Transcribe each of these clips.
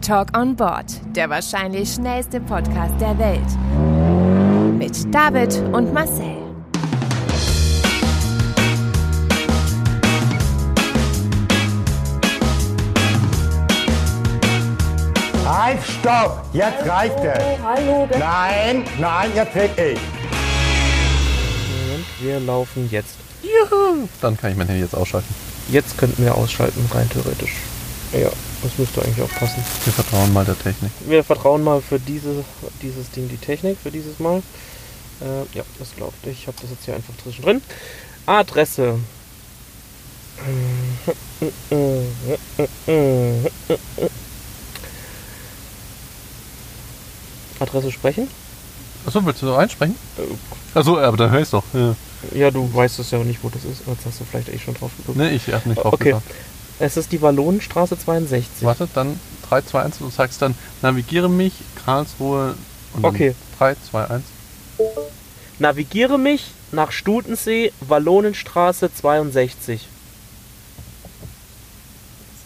Talk on Board, der wahrscheinlich schnellste Podcast der Welt. Mit David und Marcel. Halt, stopp! Jetzt reicht es! Hallo, Nein, nein, jetzt red ich! Moment, wir laufen jetzt. Juhu. Dann kann ich mein Handy jetzt ausschalten. Jetzt könnten wir ausschalten, rein theoretisch. Ja, das müsste eigentlich auch passen. Wir vertrauen mal der Technik. Wir vertrauen mal für diese, dieses Ding die Technik, für dieses Mal. Äh, ja, das glaubt ich. Ich habe das jetzt hier einfach zwischendrin. Adresse. Adresse sprechen? Achso, willst du so einsprechen? Äh, Achso, aber dann hörst doch. Ja. Ja, du weißt es ja nicht, wo das ist. Jetzt hast du vielleicht eh schon drauf geguckt. Nee, ich hab nicht drauf Okay. gedacht. Es ist die Wallonenstraße 62. Warte, dann 3, 2, 1. Du sagst dann, navigiere mich, Karlsruhe. Und dann Okay. 3, 2, 1. Navigiere mich nach Stutensee, Wallonenstraße 62.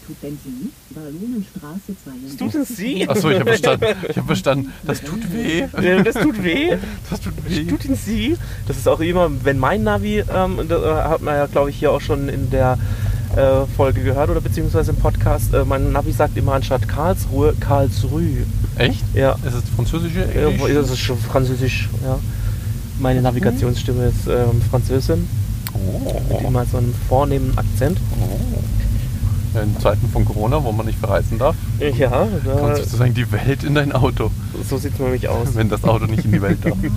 Studenten, Ballonenstraße 62. Stutensee? Achso, ich habe verstanden. Ich habe verstanden. Das tut weh. Das tut weh. Das tut weh. Stutensee. Das ist auch immer, wenn mein Navi, ähm, da äh, hat man ja, glaube ich, hier auch schon in der äh, Folge gehört oder beziehungsweise im Podcast, äh, mein Navi sagt immer anstatt Karlsruhe, Karlsruhe. Echt? Ja, Ist es französische ja das ist schon französisch, ja. Meine Navigationsstimme ist ähm, Französin, mit Oh. immer so einem vornehmen Akzent. Ja, In Zeiten von Corona, wo man nicht verreisen darf, Ja, kommt da, sozusagen die Welt in dein Auto, so sieht es nämlich aus. wenn das Auto nicht in die Welt darf.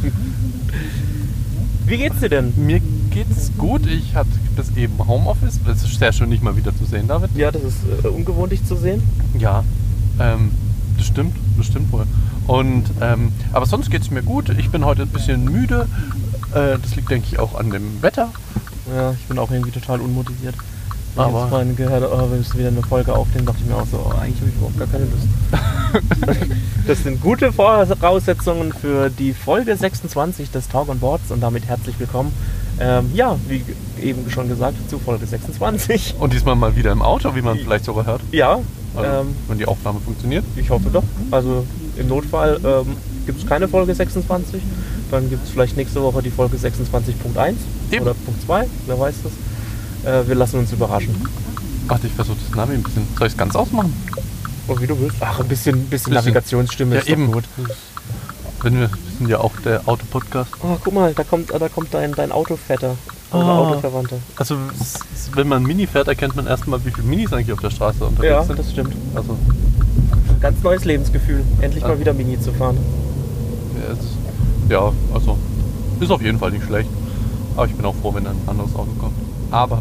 Wie geht's dir denn? Mir geht's gut. Ich hatte das eben Homeoffice. Es ist sehr schön, dich mal wieder zu sehen, David. Ja, das ist äh, ungewohnt, dich zu sehen. Ja, ähm, das stimmt, das stimmt wohl. Und, ähm, aber sonst geht's mir gut. Ich bin heute ein bisschen müde. Äh, das liegt, denke ich, auch an dem Wetter. Ja, ich bin auch irgendwie total unmotiviert. Wenn ich Aber- jetzt vorhin gehört oh, wir müssen wieder eine Folge aufnehmen, dachte ich mir auch so, oh, eigentlich habe ich überhaupt gar keine Lust. das sind gute Voraussetzungen für die Folge 26 des Talk on Boards und damit herzlich willkommen. Ähm, ja, wie eben schon gesagt, zu Folge 26. Und diesmal mal wieder im Auto, wie man vielleicht sogar hört. Ja, Also, ähm, wenn die Aufnahme funktioniert. ich hoffe doch. Also im Notfall ähm, gibt es keine Folge 26. Dann gibt es vielleicht nächste Woche die Folge 26.1 Eben. oder Punkt 2, wer weiß das. Äh, wir lassen uns überraschen. Warte, ich versuche das Navi ein bisschen. Soll ich es ganz ausmachen? Oh, wie du willst. Ach, ein bisschen, bisschen, Bisschen. Navigationsstimme Ja, ist eben. doch gut. Wenn wir, sind ja auch der Autopodcast. Oh, guck mal, da kommt, da kommt dein, dein Autovetter. Oder Ah. Autoverwandter. Also, wenn man Mini fährt, erkennt man erstmal, wie viele Minis eigentlich auf der Straße unterwegs Ja, sind. das stimmt. Also, Ein ganz neues Lebensgefühl. Endlich Ah. mal wieder Mini zu fahren. ja, ja, also, ist auf jeden Fall nicht schlecht. Aber ich bin auch froh, wenn ein anderes Auto kommt. Aber,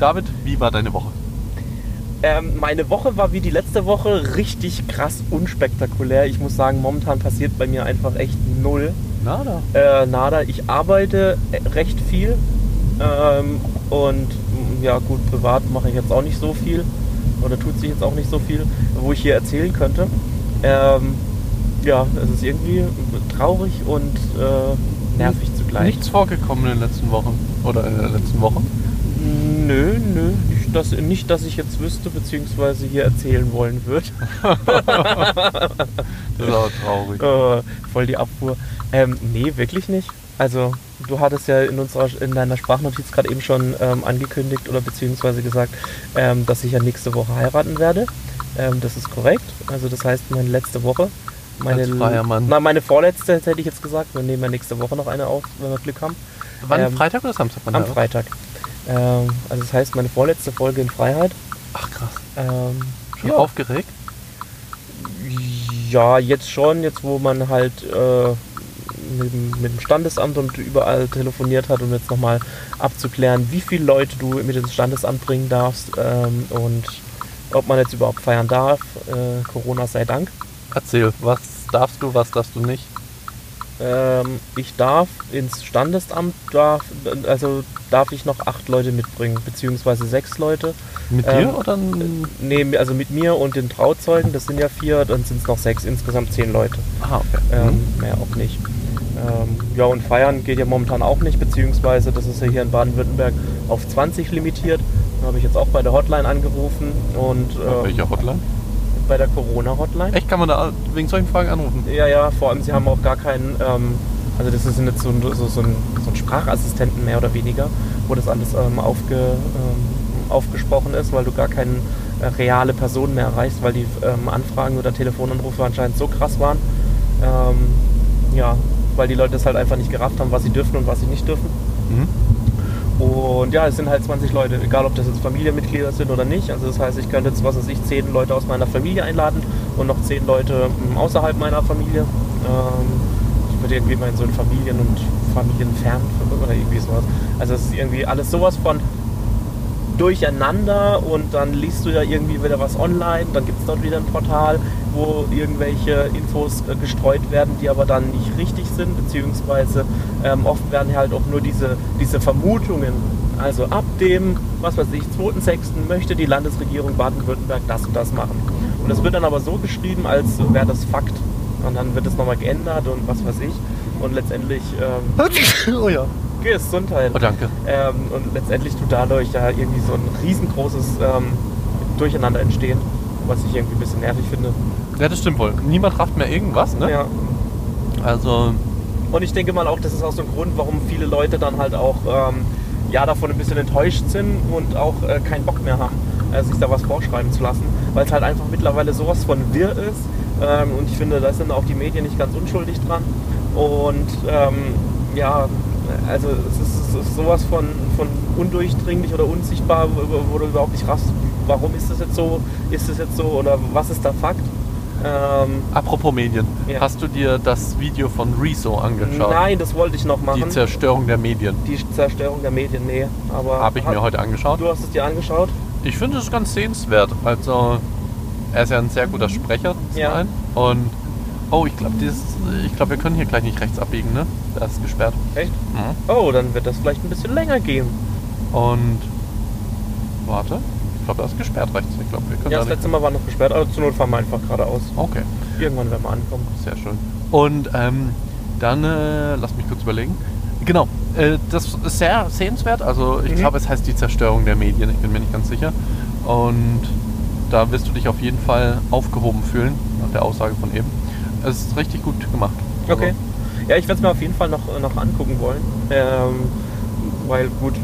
David, wie war deine Woche? Ähm, meine Woche war wie die letzte Woche richtig krass unspektakulär. Ich muss sagen, momentan passiert bei mir einfach echt null. Nada. Äh, nada, ich arbeite äh, recht viel. Ähm, und mm, ja, gut, privat mache ich jetzt auch nicht so viel. Oder tut sich jetzt auch nicht so viel, wo ich hier erzählen könnte. Ähm, ja, es ist irgendwie traurig und äh, nervig zugleich. Nichts vorgekommen in den letzten Wochen. Oder in der letzten Woche. Nö, nö, dass, nicht, dass ich jetzt wüsste, beziehungsweise hier erzählen wollen würde. Das ist aber traurig. Äh, voll die Abfuhr. Ähm, nee, wirklich nicht. Also, du hattest ja in, unserer, in deiner Sprachnotiz gerade eben schon ähm, angekündigt oder beziehungsweise gesagt, ähm, dass ich ja nächste Woche heiraten werde. Ähm, das ist korrekt. Also, das heißt, meine letzte Woche. Meine, Als freier Mann. Na, meine vorletzte hätte ich jetzt gesagt. Wir nehmen ja nächste Woche noch eine auf, wenn wir Glück haben. Wann? ähm, Freitag oder Samstag? Am Freitag. Ähm, also, das heißt, meine vorletzte Folge in Freiheit. Ach krass. Ähm, Schon ja. aufgeregt? Ja, jetzt schon, jetzt wo man halt äh, mit, dem- mit dem Standesamt und überall telefoniert hat, um jetzt nochmal abzuklären, wie viele Leute du mit ins Standesamt bringen darfst ähm, und ob man jetzt überhaupt feiern darf. Äh, Corona sei Dank. Erzähl, was darfst du, was darfst du nicht? Ähm, ich darf ins Standesamt, darf, also darf ich noch acht Leute mitbringen, beziehungsweise sechs Leute. Mit Ähm, dir oder? n- Nee, also mit mir und den Trauzeugen, das sind ja vier, dann sind es noch sechs, insgesamt zehn Leute. Ah, okay. Ähm, mehr auch nicht. Ähm, ja, und feiern geht ja momentan auch nicht, beziehungsweise das ist ja hier in Baden-Württemberg auf 20 limitiert. Da habe ich jetzt auch bei der Hotline angerufen und äh, welcher Hotline? Bei der Corona-Hotline. Echt, kann man da wegen solchen Fragen anrufen? Ja, ja, vor allem sie haben auch gar keinen, ähm, also das ist jetzt so, ein- so, so, ein, so ein Sprachassistenten mehr oder weniger, wo das alles ähm, aufge, ähm, aufgesprochen ist, weil du gar keine äh, reale Person mehr erreichst, weil die ähm, Anfragen oder Telefonanrufe anscheinend so krass waren. Ähm, ja, weil die Leute es halt einfach nicht gerafft haben, was sie dürfen und was sie nicht dürfen. Mhm. Und ja, es sind halt 20 Leute, egal ob das jetzt Familienmitglieder sind oder nicht. Also das heißt, ich könnte jetzt, was weiß ich, 10 Leute aus meiner Familie einladen und noch 10 Leute ähm, außerhalb meiner Familie. Ähm, ich würde irgendwie mal in so ein Familien- und Familienfern oder irgendwie sowas. Also es ist irgendwie alles sowas von durcheinander und dann liest du ja irgendwie wieder was online, dann gibt es dort wieder ein Portal, wo irgendwelche Infos äh, gestreut werden, die aber dann nicht richtig sind, beziehungsweise ähm, oft werden halt auch nur diese, diese Vermutungen, also ab dem, was weiß ich, 2.6. möchte die Landesregierung Baden-Württemberg das und das machen. Und das wird dann aber so geschrieben, als wäre das Fakt. Und dann wird es nochmal geändert und was weiß ich. Und letztendlich, ähm, oh ja. Gesundheit. Oh, danke. Ähm, und letztendlich tut dadurch ja irgendwie so ein riesengroßes ähm, Durcheinander entstehen, was ich irgendwie ein bisschen nervig finde. Ja, das stimmt wohl. Niemand rafft mehr irgendwas, ne? Ja. Also, Und ich denke mal auch, das ist auch so ein Grund, warum viele Leute dann halt auch ähm, ja, davon ein bisschen enttäuscht sind und auch äh, keinen Bock mehr haben, äh, sich da was vorschreiben zu lassen, weil es halt einfach mittlerweile sowas von wirr ist. Ähm, und ich finde, da sind auch die Medien nicht ganz unschuldig dran. Und ähm, ja, also es ist, es ist sowas von, von undurchdringlich oder unsichtbar, wo, wo du überhaupt nicht raffst, warum ist das jetzt so, ist das jetzt so oder was ist der Fakt. Ähm, apropos Medien. Ja. Hast du dir das Video von Rezo angeschaut? nein, das wollte ich noch machen. Die Zerstörung der Medien. Die Zerstörung der Medien, nee. Aber Habe ich mir heute angeschaut. Du hast es dir angeschaut? Ich finde es ganz sehenswert. Also, er ist ja ein sehr guter Sprecher zum Ja. einen. Und, oh, ich glaube, ich glaube, wir können hier gleich nicht rechts abbiegen, ne? Das ist gesperrt. Echt? Mhm. Oh, dann wird das vielleicht ein bisschen länger gehen. Und, warte, glaube, das ist gesperrt rechts. Ich glaube, wir können Ja, da das letzte Mal war noch gesperrt, aber zur Not fahren wir einfach geradeaus. Okay, Irgendwann werden wir ankommen. sehr schön. Und ähm, dann, äh, lass mich kurz überlegen. Genau, äh, das ist sehr sehenswert. Also, ich Mhm. glaube, es heißt die Zerstörung der Medien. Ich bin mir nicht ganz sicher. Und da wirst du dich auf jeden Fall aufgehoben fühlen, nach der Aussage von eben. Es ist richtig gut gemacht. Also, Okay. Ja, ich werde es mir auf jeden Fall noch, noch angucken wollen. Ähm, weil gut,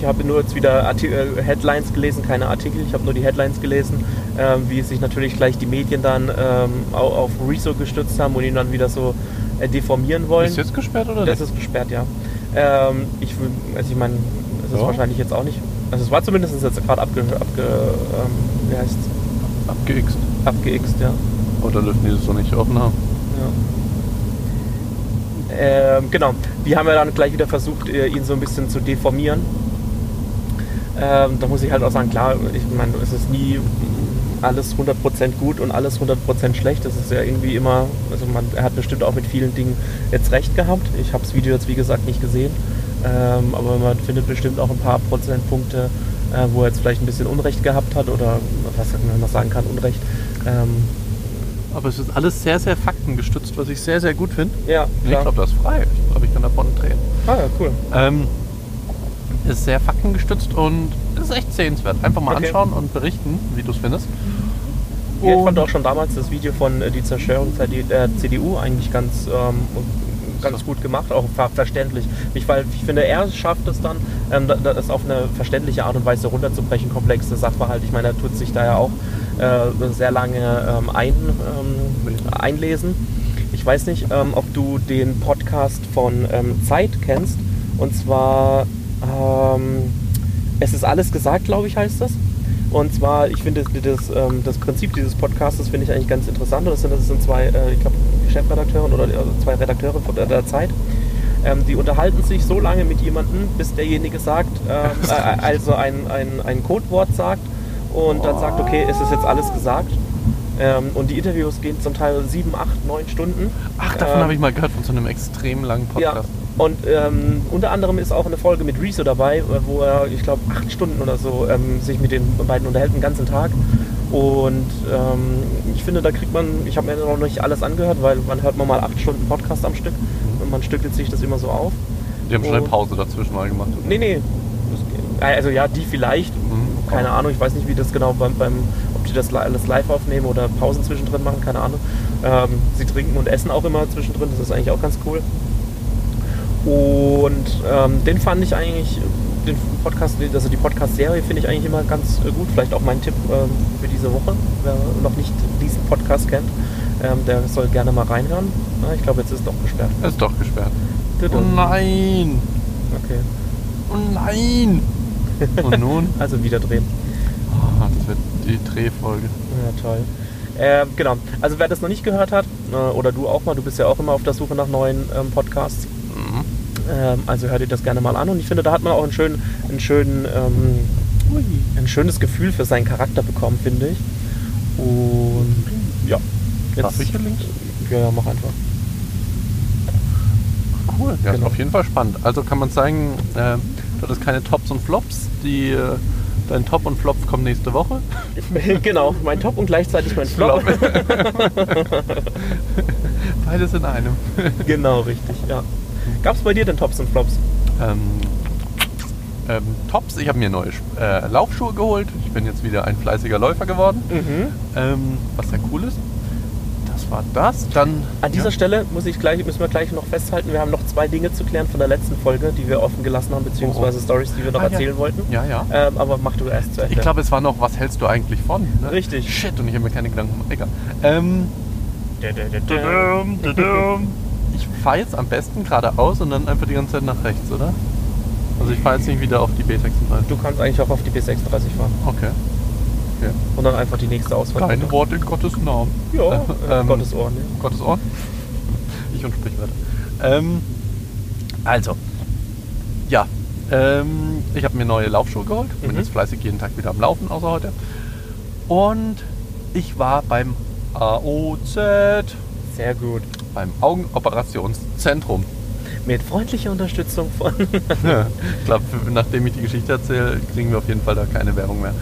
ich habe nur jetzt wieder Arti äh, Headlines gelesen, keine Artikel. Ich habe nur die Headlines gelesen, ähm, wie sich natürlich gleich die Medien dann ähm, au- auf Rezo gestützt haben und ihn dann wieder so äh, deformieren wollen. Ist jetzt gesperrt oder Das nicht? ist gesperrt, ja. Ähm, ich, also ich meine, es ist Ja. wahrscheinlich jetzt auch nicht. Also es war zumindest jetzt gerade abge, abge, ähm, wie heißt's? Abgeixt. abgeixt, ja. Oder dürfen die das so nicht offen haben? ja. Ähm, genau. Die haben ja dann gleich wieder versucht, äh, ihn so ein bisschen zu deformieren. Ähm, da muss ich halt auch sagen, klar, ich meine, es ist nie alles 100% gut und alles 100% schlecht. Das ist ja irgendwie immer, also man, er hat bestimmt auch mit vielen Dingen jetzt recht gehabt. Ich habe das Video jetzt wie gesagt nicht gesehen, ähm, aber man findet bestimmt auch ein paar Prozentpunkte, äh, wo er jetzt vielleicht ein bisschen Unrecht gehabt hat oder was man noch sagen kann, Unrecht. Ähm, Aber es ist alles sehr, sehr faktengestützt, was ich sehr, sehr gut finde. ja, Ich klar. glaube, das ist frei. Ich glaube, ich kann davon drehen. Ah, ja, cool. Ähm, ist sehr faktengestützt und ist echt sehenswert. Einfach mal Okay. anschauen und berichten, wie du es findest. Ja, ich fand auch schon damals das Video von äh, die Zerstörung der CDU eigentlich ganz, ähm, ganz gut gemacht, auch ver verständlich. Ich, weil ich finde, er schafft es dann, ähm, da- das auf eine verständliche Art und Weise runterzubrechen, komplexe Sachverhalte. Ich meine, er tut sich da ja auch äh, sehr lange ähm, ein, ähm, einlesen. Ich weiß nicht, ähm, ob du den Podcast von ähm, Zeit kennst. Und zwar, ähm, es ist alles gesagt, glaube ich, heißt das. Und zwar, ich finde das, ähm, das Prinzip dieses Podcastes finde ich eigentlich ganz interessant. Und das sind, das sind zwei, äh, ich glaube, Chefredakteure oder also zwei Redakteure von der, der Zeit. Ähm, die unterhalten sich so lange mit jemandem, bis derjenige sagt, ähm, äh, also ein, ein, ein Codewort sagt und dann sagt, okay, es ist jetzt alles gesagt. Ähm, und die Interviews gehen zum Teil sieben, acht, neun Stunden. Ach, davon Ähm, habe ich mal gehört, von so einem extrem langen ja, Podcast. Und ähm, unter anderem ist auch eine Folge mit Rezo dabei, äh, wo er, ich glaube, acht Stunden oder so ähm, sich mit den beiden unterhält, den ganzen Tag. Und ähm, ich finde, da kriegt man, ich habe mir noch nicht alles angehört, weil man hört man mal acht Stunden Podcast am Stück und man stückelt sich das immer so auf. Die haben schon eine und- Pause dazwischen mal gemacht. oder? Nee, nee. Das, also ja, die vielleicht. Mhm. keine Ahnung, ich weiß nicht, wie das genau beim, beim ob die das alles live aufnehmen oder Pausen zwischendrin machen, keine Ahnung. Ähm, sie trinken und essen auch immer zwischendrin, das ist eigentlich auch ganz cool. Und ähm, den fand ich eigentlich, den Podcast, also die Podcast-Serie finde ich eigentlich immer ganz äh, gut. Vielleicht auch mein Tipp ähm, für diese Woche, wer noch nicht diesen Podcast kennt, ähm, der soll gerne mal reinhören. Ah, ich glaube, jetzt ist es doch gesperrt. Es ist doch gesperrt. Oh nein! Okay. Oh nein! Und nun? Also wieder drehen. Ah, das wird die Drehfolge. Ja, toll. Ähm, genau. Also wer das noch nicht gehört hat, äh, oder du auch mal, du bist ja auch immer auf der Suche nach neuen ähm, Podcasts. Ähm, also hör dir das gerne mal an. Und ich finde, da hat man auch einen schönen, einen schönen, ähm, ein schönes Gefühl für seinen Charakter bekommen, finde ich. Und ja. Darf ich hier links? Ja, ja, mach einfach. Cool, ja, Genau. ist auf jeden Fall spannend. Also kann man sagen, äh, du hattest keine Tops und Flops. Die, äh, dein Top und Flop kommen nächste Woche. genau, mein Top und gleichzeitig mein Flop. Beides in einem. genau, richtig, ja. Gab es bei dir denn Tops und Flops? Ähm, ähm, Tops, ich habe mir neue äh, Laufschuhe geholt. Ich bin jetzt wieder ein fleißiger Läufer geworden. Mhm. Ähm, was sehr cool ist. Das war das. Dann An dieser ja. Stelle muss ich gleich, müssen wir gleich noch festhalten, wir haben noch zwei Dinge zu klären von der letzten Folge, die wir offen gelassen haben, beziehungsweise Oh, oh. Stories, die wir noch Ah, ja. erzählen wollten. Ja, ja. Ähm, aber mach du erst zu Ende. Ich glaube, es war noch, was hältst du eigentlich von? Ne? Richtig. Shit, und ich habe mir keine Gedanken gemacht. Egal. Ähm, ich fahre jetzt am besten geradeaus und dann einfach die ganze Zeit nach rechts, oder? Also ich fahre jetzt nicht wieder auf die B36. Du kannst eigentlich auch auf die B36 fahren Okay. okay. und dann einfach die nächste Ausfahrt. Kein Wort in Gottes Namen. Ja, äh, Ähm, Gottes Ohren. Ja. Gottes Ohren. Ich und Sprichwörter. Ähm, also, ja. Ähm, ich habe mir neue Laufschuhe geholt. Bin Mhm. jetzt fleißig jeden Tag wieder am Laufen, außer heute. Und ich war beim AOZ, Sehr gut. Beim Augenooperationszentrum. Mit freundlicher Unterstützung von. ich glaube, nachdem ich die Geschichte erzähle, kriegen wir auf jeden Fall da keine Werbung mehr.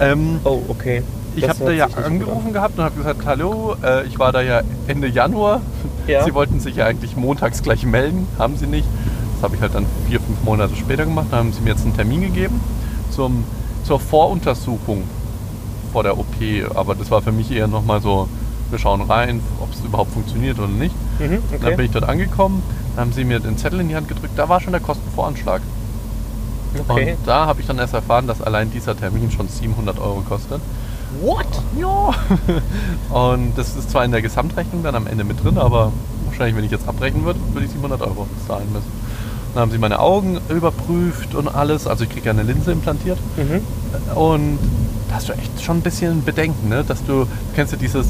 Ähm, Oh, okay. ich Das habe da ja angerufen gehabt und habe gesagt, hallo, äh, ich war da ja Ende Januar. Ja. Sie wollten sich ja eigentlich montags gleich melden, haben sie nicht. Das habe ich halt dann vier, fünf Monate später gemacht. Da haben sie mir jetzt einen Termin gegeben zum, zur Voruntersuchung vor der OP. Aber das war für mich eher nochmal so, wir schauen rein, ob es überhaupt funktioniert oder nicht. Mhm, Dann bin okay. ich dort angekommen, dann haben sie mir den Zettel in die Hand gedrückt, da war schon der Kostenvoranschlag. okay. Und da habe ich dann erst erfahren, dass allein dieser Termin schon 700 Euro kostet. What? Ja. Und das ist zwar in der Gesamtrechnung dann am Ende mit drin, aber wahrscheinlich, wenn ich jetzt abbrechen würde, würde ich 700 Euro zahlen müssen. Dann haben sie meine Augen überprüft und alles. Also ich kriege ja eine Linse implantiert. Mhm. Und da hast du echt schon ein bisschen Bedenken, ne? dass du, kennst du dieses,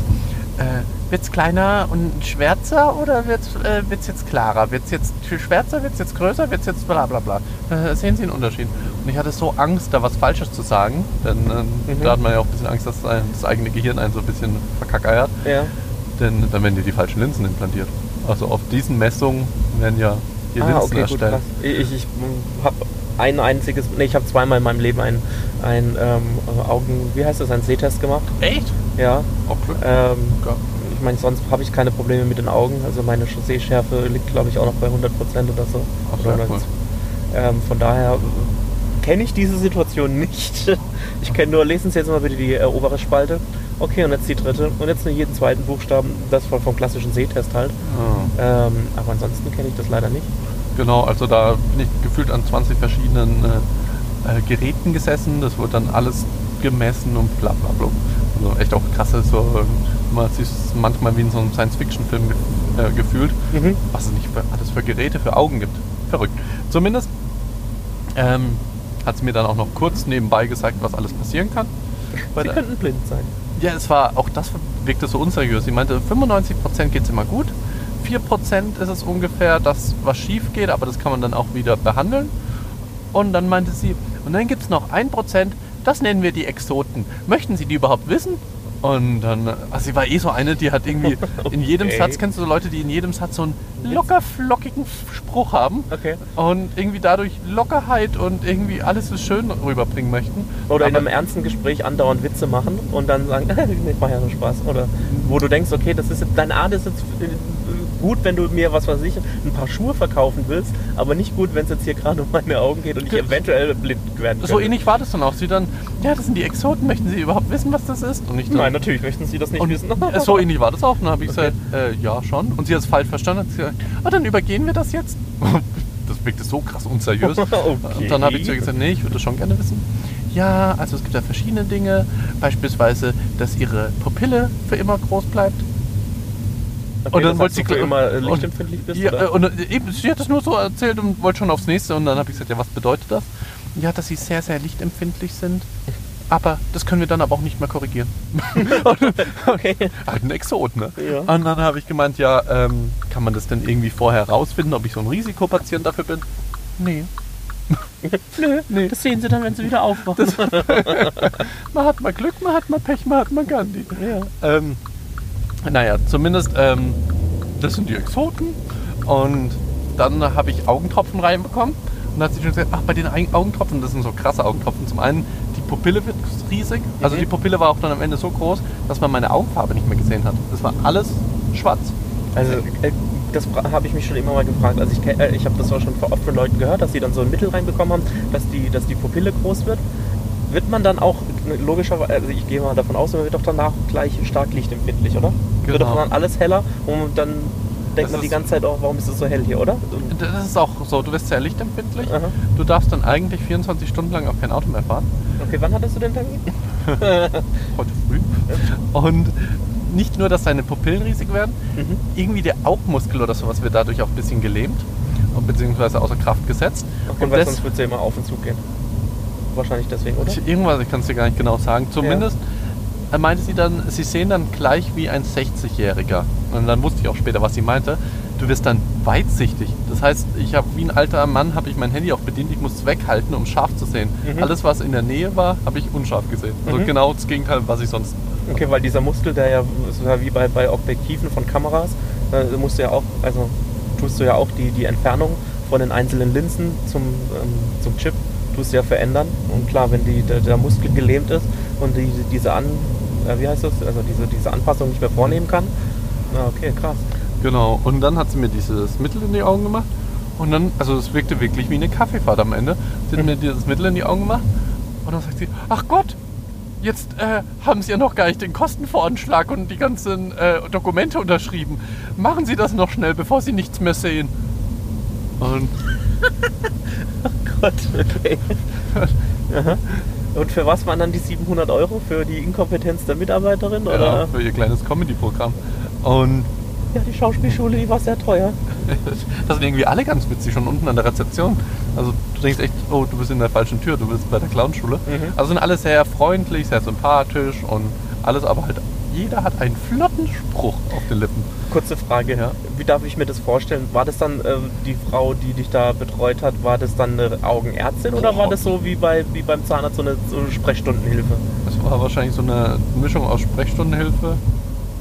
äh, wird es kleiner und schwärzer oder wird es äh, wird's jetzt klarer? Wird es jetzt schwärzer, wird es jetzt größer, wird es jetzt bla bla bla? Äh, sehen Sie einen Unterschied? Und ich hatte so Angst, da was Falsches zu sagen, denn äh, Mhm. da hat man ja auch ein bisschen Angst, dass das eigene Gehirn einen so ein bisschen verkackeiert, Ja. denn dann werden dir die falschen Linsen implantiert. Also auf diesen Messungen werden ja die Ah, Linsen okay, gut, erstellt. krass. Ich, ich habe ein einziges, nee, ich habe zweimal in meinem Leben einen, einen ähm, Augen, wie heißt das, einen Sehtest gemacht. Echt? Ja. Auch Glück. Ähm, Ja. ich meine, sonst habe ich keine Probleme mit den Augen. Also meine Sehschärfe liegt, glaube ich, auch noch bei 100% oder so. Ach, Oder sehr cool. 90. ähm, von daher kenne ich diese Situation nicht. Ich kenne nur, lesen Sie jetzt mal bitte die äh, obere Spalte. Okay, und jetzt die dritte. Und jetzt nur jeden zweiten Buchstaben, das vom, vom klassischen Sehtest halt. Ah. Ähm, aber ansonsten kenne ich das leider nicht. Genau, also da bin ich gefühlt an 20 verschiedenen äh, äh, Geräten gesessen. Das wurde dann alles gemessen und bla bla bla. Also echt auch krasse, so, äh, man sieht es manchmal wie in so einem Science-Fiction-Film äh, gefühlt, Mhm. was es nicht für, alles für Geräte für Augen gibt. Verrückt. Zumindest ähm, hat sie mir dann auch noch kurz nebenbei gesagt, was alles passieren kann. Sie der- könnten blind sein. ja, es war, auch das wirkte so unseriös. Sie meinte, 95% geht es immer gut, 4% ist es ungefähr, das was schief geht, aber das kann man dann auch wieder behandeln. Und dann meinte sie, und dann gibt es noch 1%, das nennen wir die Exoten. Möchten Sie die überhaupt wissen? Und dann, also sie war eh so eine, die hat irgendwie in jedem Okay. Satz, kennst du so Leute, die in jedem Satz so einen locker flockigen Spruch haben Okay. und irgendwie dadurch Lockerheit und irgendwie alles ist schön rüberbringen möchten. Oder in Aber- einem ernsten Gespräch andauernd Witze machen und dann sagen, ich mache ja nur Spaß. Oder wo du denkst, okay, das ist jetzt, deine Art ist jetzt gut, wenn du mir, was weiß ich, ein paar Schuhe verkaufen willst, aber nicht gut, wenn es jetzt hier gerade um meine Augen geht und ich eventuell blind werden könnte. So ähnlich war das dann auch. Sie dann, ja, das sind die Exoten, möchten Sie überhaupt wissen, was das ist? Und ich dann, Nein, natürlich möchten sie das nicht und wissen. so ähnlich war das auch. Und dann habe ich Okay. gesagt, äh, ja, schon. Und sie hat es falsch verstanden. Hat sie gesagt, oh, dann übergehen wir das jetzt. Das wirkte so krass unseriös. Okay. Und dann habe ich zu ihr gesagt, nee, ich würde das schon gerne wissen. Ja, also es gibt ja verschiedene Dinge. Beispielsweise, dass ihre Pupille für immer groß bleibt. Okay, und dann wollte sie immer äh, lichtempfindlich bist, Ja, oder? äh, und äh, eben, sie hat das nur so erzählt und wollte schon aufs nächste. Und dann habe ich gesagt, ja, was bedeutet das? Ja, dass sie sehr, sehr lichtempfindlich sind. Aber das können wir dann aber auch nicht mehr korrigieren. okay. Halt ein Exot, ne? Ja. Und dann habe ich gemeint, ja, ähm, kann man das denn irgendwie vorher rausfinden, ob ich so ein Risikopatient dafür bin? Nee. Nö, nee. das sehen sie dann, wenn sie wieder aufwachen. Man hat mal Glück, man hat mal Pech, man hat mal Gandhi. ja. Ähm, naja, zumindest, ähm, das sind die Exoten. Und dann habe ich Augentropfen reinbekommen. Und dann hat sie schon gesagt, ach, bei den Augentropfen, das sind so krasse Augentropfen. Zum einen, die Pupille wird riesig. Also Mhm. die Pupille war auch dann am Ende so groß, dass man meine Augenfarbe nicht mehr gesehen hat. Das war alles schwarz. Also, äh, das habe ich mich schon immer mal gefragt. Also, ich, äh, ich habe das auch schon von- oft von Leuten gehört, dass sie dann so ein Mittel reinbekommen haben, dass die, dass die Pupille groß wird. Wird man dann auch, logischerweise, also ich gehe mal davon aus, man wird doch danach gleich stark lichtempfindlich, oder? Wird Genau. doch dann alles heller und dann denkt Das man die ganze Zeit auch, warum ist es so hell hier, oder? Und, Das ist auch so, du wirst sehr lichtempfindlich. Aha. Du darfst dann eigentlich 24 Stunden lang auch kein Auto mehr fahren. okay, wann hattest du den Termin? Heute früh. Und nicht nur, dass deine Pupillen riesig werden, Mhm. irgendwie der Augmuskel oder sowas wird dadurch auch ein bisschen gelähmt und beziehungsweise außer Kraft gesetzt. Okay, und weil das, sonst wird es ja immer auf und zu gehen. Wahrscheinlich deswegen, oder? irgendwas, ich kann es dir gar nicht genau sagen. Zumindest äh, meinte sie dann, sie sehen dann gleich wie ein 60-Jähriger. Und dann wusste ich auch später, was sie meinte. Du wirst dann weitsichtig. Das heißt, ich habe wie ein alter Mann habe ich mein Handy auch bedient. Ich muss es weghalten, um scharf zu sehen. Mhm. Alles, was in der Nähe war, habe ich unscharf gesehen. Also Mhm. genau das Gegenteil, was ich sonst. Okay, weil dieser Muskel, der ja, so ja wie bei, bei Objektiven von Kameras, äh, musst du ja auch, also tust du ja auch die, die Entfernung von den einzelnen Linsen zum, ähm, zum Chip, tust ja verändern. Und klar, wenn die, der, der Muskel gelähmt ist und die, diese An, äh, wie heißt das, also diese, diese Anpassung nicht mehr vornehmen kann. Na, okay, krass. Genau. Und dann hat sie mir dieses Mittel in die Augen gemacht. Und dann, also es wirkte wirklich wie eine Kaffeefahrt am Ende. Sie hat mir dieses Mittel in die Augen gemacht. Und dann sagt sie, ach Gott, jetzt äh, haben Sie ja noch gar nicht den Kostenvoranschlag und die ganzen äh, Dokumente unterschrieben. Machen Sie das noch schnell, bevor Sie nichts mehr sehen. Und. Aha. Und für was waren dann die 700 Euro? Für die Inkompetenz der Mitarbeiterin? ja, Oder? für ihr kleines Comedy-Programm. Und Ja, die Schauspielschule, die war sehr teuer. das sind irgendwie alle ganz witzig, schon unten an der Rezeption. Also du denkst echt, oh, du bist in der falschen Tür, du bist bei der Clownschule. Mhm. Also sind alle sehr freundlich, sehr sympathisch und alles, aber halt jeder hat einen flotten Spruch auf den Lippen. Kurze Frage, Ja. wie darf ich mir das vorstellen? War das dann äh, die Frau, die dich da betreut hat, war das dann eine Augenärztin oder Oh. war das so wie, bei, wie beim Zahnarzt so eine, so eine Sprechstundenhilfe? Das war wahrscheinlich so eine Mischung aus Sprechstundenhilfe.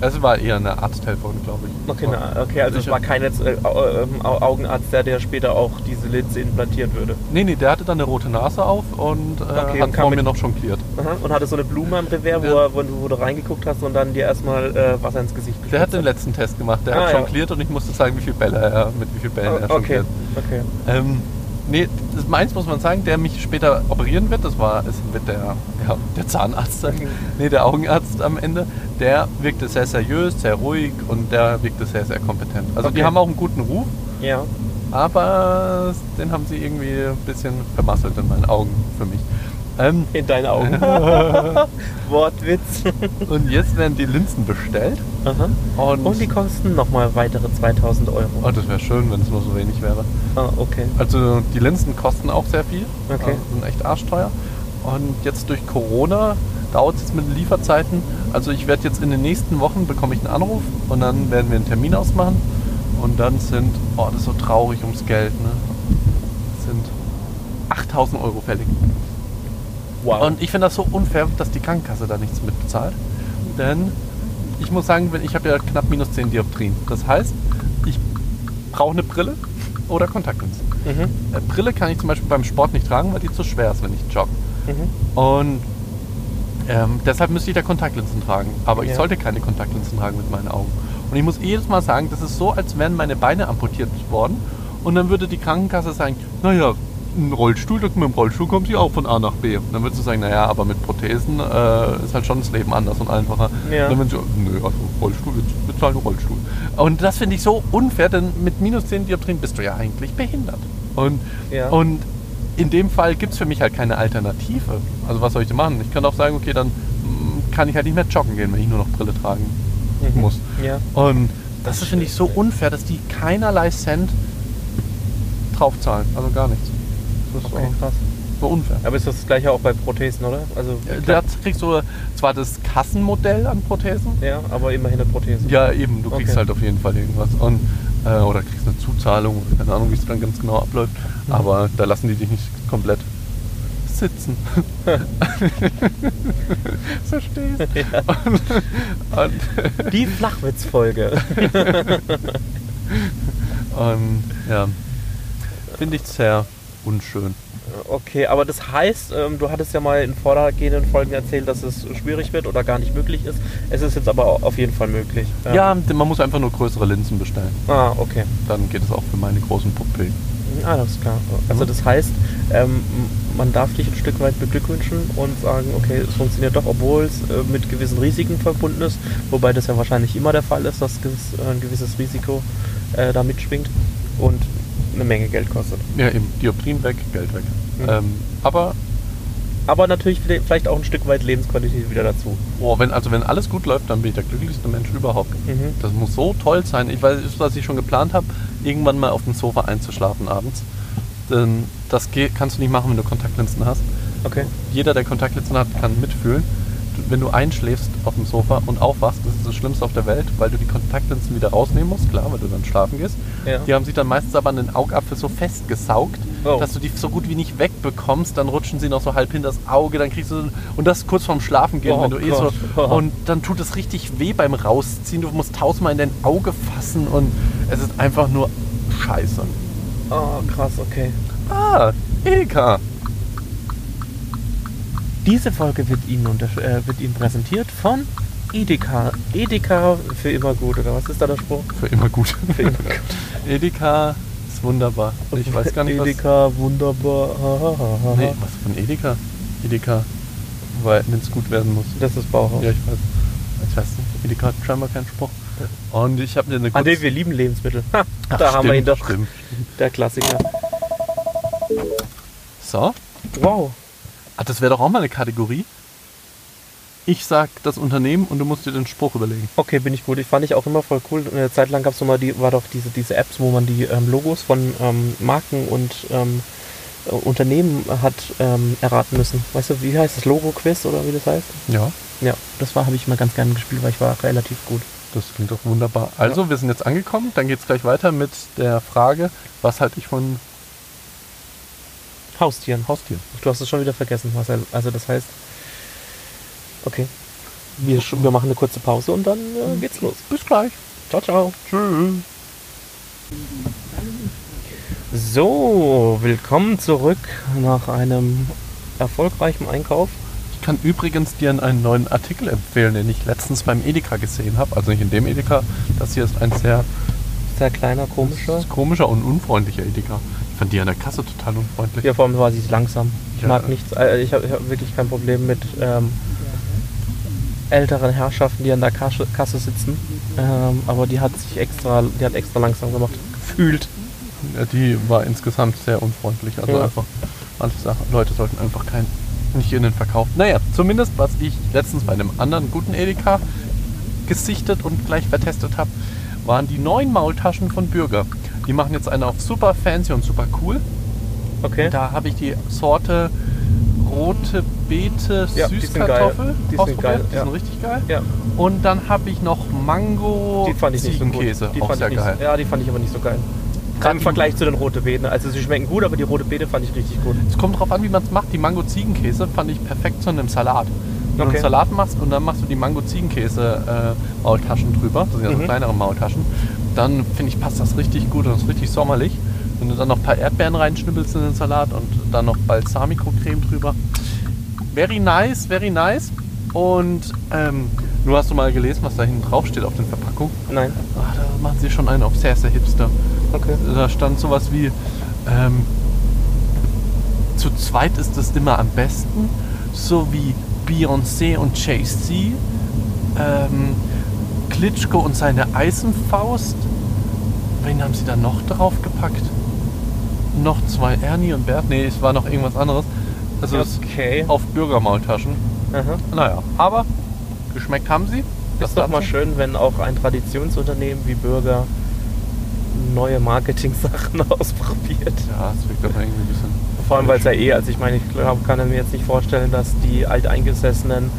Es war eher eine Arzthelferin, glaube ich. Okay, na, okay also es war kein äh, ähm, Au- Augenarzt, der, der später auch diese Linse implantieren würde. Nee, nee, der hatte dann eine rote Nase auf und äh, Okay, hat und kam vor mir noch jongliert. Aha. Und hatte so eine Blume am Revers, wo, Ja. er, wo, du, wo du reingeguckt hast und dann dir erstmal äh, Wasser ins Gesicht Der hat den letzten Test gemacht. Der Ah, hat ja. jongliert und ich musste sagen, wie viele Bälle er mit wie vielen Bällen er Oh, okay, jongliert. okay. Ähm, nee, das meins muss man sagen, der mich später operieren wird, das war es wird der, ja, der Zahnarzt Mhm. nee, der Augenarzt am Ende, der wirkte sehr seriös, sehr ruhig und der wirkte sehr, sehr kompetent. Also die Okay. haben auch einen guten Ruf, Ja. aber den haben sie irgendwie ein bisschen vermasselt in meinen Augen für mich. Ähm, In deinen Augen. Wortwitz. und jetzt werden die Linsen bestellt Aha. und, Und die kosten nochmal weitere 2000 Euro. oh, das wäre schön, wenn es nur so wenig wäre. Ah, okay. Also die Linsen kosten auch sehr viel. Okay. Also sind echt arschteuer. Und jetzt durch Corona dauert es jetzt mit den Lieferzeiten. Also ich werde jetzt in den nächsten Wochen bekomme ich einen Anruf und dann werden wir einen Termin ausmachen. Und dann sind, oh, das ist so traurig ums Geld, ne? Sind 8000 Euro fällig. Wow. Und ich finde das so unfair, dass die Krankenkasse da nichts mitbezahlt. Denn ich muss sagen, ich habe ja knapp minus 10 Dioptrien. Das heißt, ich brauche eine Brille oder Kontaktlinsen. mhm. Äh, Brille kann ich zum Beispiel beim Sport nicht tragen, weil die zu schwer ist, wenn ich jogge. Mhm. Und Ähm, deshalb müsste ich da Kontaktlinsen tragen. Aber ich Ja. sollte keine Kontaktlinsen tragen mit meinen Augen. Und ich muss jedes Mal sagen, das ist so, als wären meine Beine amputiert worden. Und dann würde die Krankenkasse sagen, naja, ein Rollstuhl, mit dem Rollstuhl kommt sie auch von A nach B. Und dann würdest du sagen, naja, aber mit Prothesen äh, ist halt schon das Leben anders und einfacher. Ja. Und dann würden sie, nö, also Rollstuhl, wir bezahlen Rollstuhl. Und das finde ich so unfair, denn mit minus 10 Dioptrien bist du ja eigentlich behindert. Und, Ja. und in dem Fall gibt es für mich halt keine Alternative. Also was soll ich denn machen? Ich kann auch sagen, okay, dann mm, kann ich halt nicht mehr joggen gehen, wenn ich nur noch Brille tragen Mhm. muss. Ja. Und das ist, finde ich, so unfair, dass die keinerlei Cent draufzahlen. Also gar nichts. Das ist Okay, so, krass. so unfair. Aber ist das gleiche auch bei Prothesen, oder? Also, Da kriegst du zwar das Kassenmodell an Prothesen, ja, aber immerhin eine Prothese. ja eben, du kriegst Okay. halt auf jeden Fall irgendwas. Und, äh, oder kriegst eine Zuzahlung, keine Ahnung, wie es dann ganz genau abläuft. Mhm. Aber da lassen die dich nicht komplett sitzen. Verstehst? Ja. Und, und, Die Flachwitzfolge. und ja, finde ich sehr unschön. Okay, aber das heißt, ähm, du hattest ja mal in vorhergehenden Folgen erzählt, dass es schwierig wird oder gar nicht möglich ist. Es ist jetzt aber au- auf jeden Fall möglich. Ja, man muss einfach nur größere Linsen bestellen. Ah, okay. Dann geht es auch für meine großen Pupillen. Ah, das ist klar. Also das heißt, ähm, man darf dich ein Stück weit beglückwünschen und sagen, okay, es funktioniert doch, obwohl es äh, mit gewissen Risiken verbunden ist, wobei das ja wahrscheinlich immer der Fall ist, dass äh, ein gewisses Risiko äh, da mitschwingt und eine Menge Geld kostet. Ja, eben. Dioptrien weg, Geld weg. Mhm. Ähm, aber Aber natürlich vielleicht auch ein Stück weit Lebensqualität wieder dazu. boah, wenn, also wenn alles gut läuft, dann bin ich der glücklichste Mensch überhaupt. Mhm. Das muss so toll sein. Ich weiß, was ich schon geplant habe, irgendwann mal auf dem Sofa einzuschlafen abends. Denn das kannst du nicht machen, wenn du Kontaktlinsen hast. Okay. Jeder, der Kontaktlinsen hat, kann mitfühlen. Wenn du einschläfst auf dem Sofa und aufwachst, das ist das Schlimmste auf der Welt, weil du die Kontaktlinsen wieder rausnehmen musst, klar, weil du dann schlafen gehst. Ja. Die haben sich dann meistens aber an den Augapfel so festgesaugt, Oh. dass du die so gut wie nicht wegbekommst. Dann rutschen sie noch so halb hin das Auge, dann kriegst du und das kurz vorm Schlafen gehen, Oh wenn du eh so. Oh. und dann tut es richtig weh beim Rausziehen. Du musst tausendmal in dein Auge fassen und es ist einfach nur Scheiße. Oh, krass, okay. Ah, Edeka. Diese Folge wird Ihnen, unter, äh, wird Ihnen präsentiert von Edeka. Edeka für immer gut, oder was ist da der Spruch? Für immer gut. Für immer gut. Edeka ist wunderbar. Ich weiß gar nicht, was. Edeka, wunderbar. Ha, ha. Nee, was von Edeka? Edeka, weil wenn es gut werden muss. Das ist Bauhaus. Ja, ich weiß. Ich weiß nicht. Edeka hat scheinbar keinen Spruch. Und ich habe mir eine Ah, kurze... nee, wir lieben Lebensmittel. Ha, Ach, da haben wir ihn stimmt, doch. Stimmt. Der Klassiker. So. Wow. Ah, das wäre doch auch mal eine Kategorie. Ich sag das Unternehmen und du musst dir den Spruch überlegen. Okay, bin ich gut. Ich fand ich auch immer voll cool. Eine Zeit lang gab es mal die, war doch diese, diese Apps, wo man die ähm, Logos von ähm, Marken und ähm, äh, Unternehmen hat ähm, erraten müssen. Weißt du, wie heißt das? Logo-Quiz oder wie das heißt? Ja, Ja, das war, habe ich mal ganz gerne gespielt, weil ich war relativ gut. das klingt doch wunderbar. Also, wir sind jetzt angekommen. Dann geht es gleich weiter mit der Frage, was halte ich von Haustieren. Haustieren? Du hast es schon wieder vergessen, Marcel. Also das heißt, okay. Wir, wir machen eine kurze Pause und dann äh, geht's los. Bis gleich. Ciao, ciao. Tschüss. So, willkommen zurück nach einem erfolgreichen Einkauf. Ich kann übrigens dir einen neuen Artikel empfehlen, den ich letztens beim Edeka gesehen habe. Also nicht in dem Edeka. Das hier ist ein sehr Sehr kleiner, komischer. komischer und unfreundlicher Edeka. Fand die an der Kasse total unfreundlich. Ja, vor allem war sie langsam. Ich Ja. mag nichts. äh, Ich habe hab wirklich kein Problem mit ähm, älteren Herrschaften, die an der Kasse, Kasse sitzen. Ähm, aber die hat sich extra, die hat extra langsam gemacht. Gefühlt. Ja, Die war insgesamt sehr unfreundlich. Also Ja. einfach, manche Sachen, Leute sollten einfach kein, nicht in den Verkauf. Naja, zumindest was ich letztens bei einem anderen guten Edeka gesichtet und gleich vertestet habe, waren die neuen Maultaschen von Bürger. Die machen jetzt eine auf super fancy und super cool. Okay. Da habe ich die Sorte rote Beete Ja, die sind geil. Süßkartoffel Die sind geil, Die ja. sind richtig geil. Ja, Und dann habe ich noch Mango die fand ich nicht so gut. Ziegenkäse. Die fand sehr ich nicht, geil. Ja, die fand ich aber nicht so geil. Gerade Im Vergleich zu den roten Beeten. Also sie schmecken gut, aber die rote Beete fand ich richtig gut. Es kommt drauf an, wie man es macht. Die Mango-Ziegenkäse fand ich perfekt zu einem Salat. Wenn du Okay. einen Salat machst und dann machst du die Mango-Ziegenkäse-Maultaschen drüber, das sind ja so Mhm. kleinere Maultaschen, dann finde ich, passt das richtig gut und ist richtig sommerlich. Wenn du dann noch ein paar Erdbeeren reinschnibbelst in den Salat und dann noch Balsamico-Creme drüber. Very nice, very nice. Und ähm, du hast du mal gelesen, was da hinten drauf steht auf den Verpackungen? Nein. Ah, da machen sie schon einen auf sehr, sehr hipster. Okay. Da stand sowas wie, ähm, zu zweit ist es immer am besten, so wie Beyoncé und Jay-Z, ähm, Klitschko und seine Eisenfaust. Wen haben sie da noch draufgepackt? Noch zwei, Ernie und Bert? Nee, es war noch irgendwas anderes. Also Okay. auf Bürgermaultaschen. Aha. Naja, aber geschmeckt haben sie. ist doch mal schön, wenn auch ein Traditionsunternehmen wie Bürger neue Marketing-Sachen ausprobiert. Ja, es wirkt aber irgendwie ein bisschen. Vor allem, weil es ja eh, also ich meine, ich kann mir jetzt nicht vorstellen, dass die Alteingesessenen,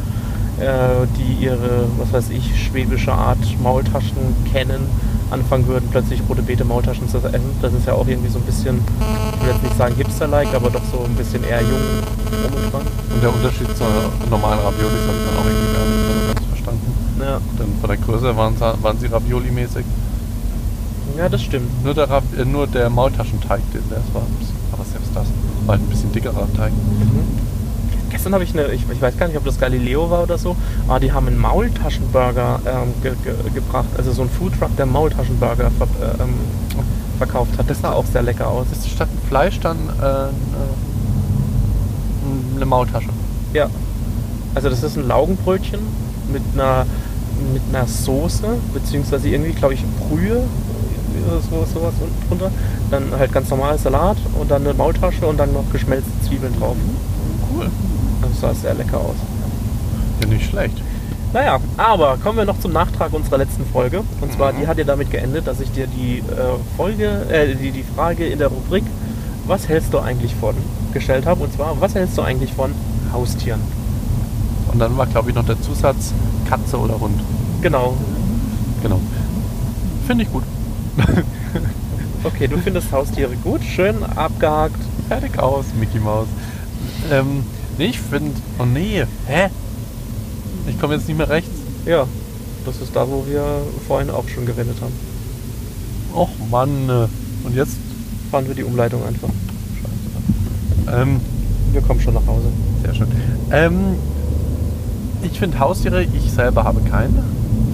die ihre, was weiß ich, schwäbische Art Maultaschen kennen, anfangen würden, plötzlich rote Beete Maultaschen zu essen. Das ist ja auch irgendwie so ein bisschen, ich will jetzt nicht sagen hipster-like, aber doch so ein bisschen eher jung dran. Und der Unterschied zu normalen Raviolis habe ich dann auch irgendwie gar nicht ganz verstanden. Ja, Denn von der Größe waren, sie- waren sie Ravioli-mäßig. ja das stimmt. Nur der, Rav- äh, nur der Maultaschenteig, den das war. Aber selbst das war halt ein bisschen dickerer Teig. Gestern habe ich eine, ich, ich weiß gar nicht, ob das Galileo war oder so, aber die haben einen Maultaschenburger ähm, ge, ge, gebracht. Also so ein Foodtruck, der Maultaschenburger ver, äh, ähm, verkauft hat. Das sah auch sehr lecker aus. Ist statt Fleisch dann äh, eine Maultasche. Ja. Also das ist ein Laugenbrötchen mit einer mit einer Soße, beziehungsweise irgendwie, glaube ich, Brühe, so, sowas unten drunter. Dann halt ganz normales Salat und dann eine Maultasche und dann noch geschmelzte Zwiebeln drauf. Cool. Das sah sehr lecker aus. Ja, nicht schlecht. Naja, aber kommen wir noch zum Nachtrag unserer letzten Folge. Und zwar, Mhm. die hat ja damit geendet, dass ich dir die äh, Folge, äh, die, die Frage in der Rubrik, was hältst du eigentlich von, gestellt habe. Und zwar, was hältst du eigentlich von Haustieren? Und dann war, glaube ich, noch der Zusatz Katze oder Hund. Genau. Genau. Finde ich gut. Okay, du findest Haustiere gut, schön abgehakt. Fertig aus, Mickey Maus. Ähm, nee, ich finde. Oh nee. Hä? Ich komme jetzt nicht mehr rechts. Ja, das ist da, wo wir vorhin auch schon gewendet haben. Och Mann. äh. Und jetzt? Fahren wir die Umleitung einfach. Ähm, Wir kommen schon nach Hause. sehr schön. Ähm, ich finde Haustiere, ich selber habe keine.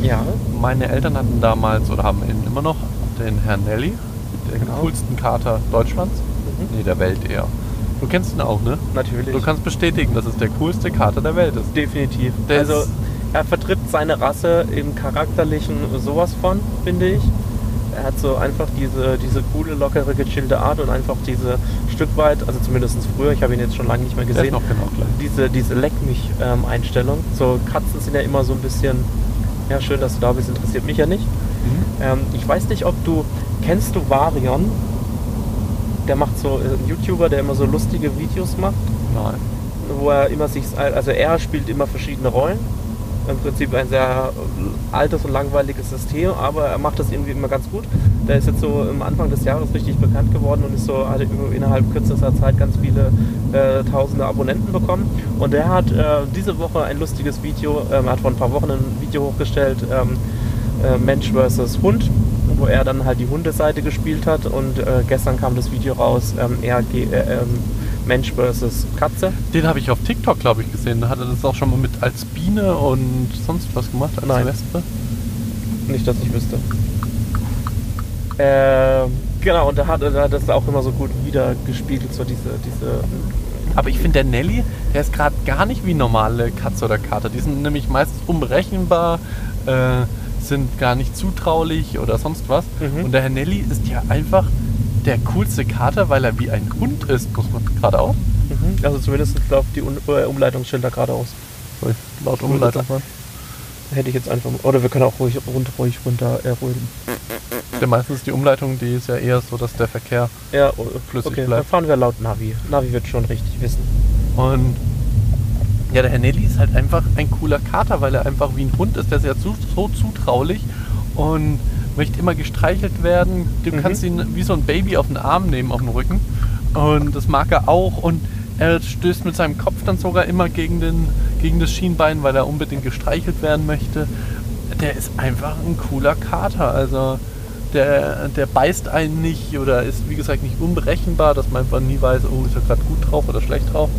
Ja, Meine Eltern hatten damals oder haben ihn immer noch den Herrn Nelly, den Genau. coolsten Kater Deutschlands. Mhm. Nee, der Welt eher. Du kennst ihn auch, ne? natürlich. Du kannst bestätigen, dass es der coolste Kater der Welt ist. Definitiv. Der also er vertritt seine Rasse im charakterlichen sowas von, finde ich. Er hat so einfach diese, diese coole, lockere, gechillte Art und einfach diese Stück weit, also zumindest früher, ich habe ihn jetzt schon lange nicht mehr gesehen, noch genau gleich. diese, diese Leck mich ähm, Einstellung. So Katzen sind ja immer so ein bisschen, ja schön, dass du da bist, interessiert mich ja nicht. Mhm. Ähm, ich weiß nicht, ob du, kennst du Varion? Der macht so, äh, ein YouTuber, der immer so lustige Videos macht Nein. wo er immer sich, also er spielt immer verschiedene Rollen. Im Prinzip ein sehr altes und langweiliges System, aber er macht das irgendwie immer ganz gut. Der ist jetzt so am Anfang des Jahres richtig bekannt geworden und ist so hat innerhalb kürzester Zeit ganz viele äh, tausende Abonnenten bekommen. Und er hat äh, diese Woche ein lustiges Video, er hat vor ein paar Wochen ein Video hochgestellt, ähm, äh, Mensch vs. Hund, wo er dann halt die Hundeseite gespielt hat und äh, gestern kam das Video raus, ähm, er äh, ähm, Mensch vs. Katze. Den habe ich auf TikTok, glaube ich, gesehen. Da hat er das auch schon mal mit als Biene und sonst was gemacht, als Nein. Wespe. Nicht, dass ich wüsste. Ähm, genau, und da hat er das auch immer so gut wieder gespiegelt, so diese, diese. Aber ich finde, der Nelly, der ist gerade gar nicht wie normale Katze oder Kater. Die sind nämlich meistens unberechenbar, äh, sind gar nicht zutraulich oder sonst was. Mhm. Und der Herr Nelly ist ja einfach der coolste Kater, weil er wie ein Hund ist, muss man geradeaus. Mhm. Also zumindest läuft die Un äh, Umleitungsschilder geradeaus. Soll ich laut Umleitung machen? Hätte ich jetzt einfach. Oder wir können auch ruhig, rund, ruhig runter ruhig. Denn meistens die Umleitung, die ist ja eher so, dass der Verkehr Ja, Flüssig okay, dann bleibt. fahren wir laut Navi. Navi wird schon richtig wissen. Und ja, der Herr Nelly ist halt einfach ein cooler Kater, weil er einfach wie ein Hund ist. Der ist ja zu, so zutraulich und möchte immer gestreichelt werden. Du Mhm. kannst ihn wie so ein Baby auf den Arm nehmen, auf den Rücken. Und das mag er auch. Und er stößt mit seinem Kopf dann sogar immer gegen, den, gegen das Schienbein, weil er unbedingt gestreichelt werden möchte. Der ist einfach ein cooler Kater. Also der, der beißt einen nicht oder ist, wie gesagt, nicht unberechenbar, dass man einfach nie weiß, oh, ist er gerade gut drauf oder schlecht drauf.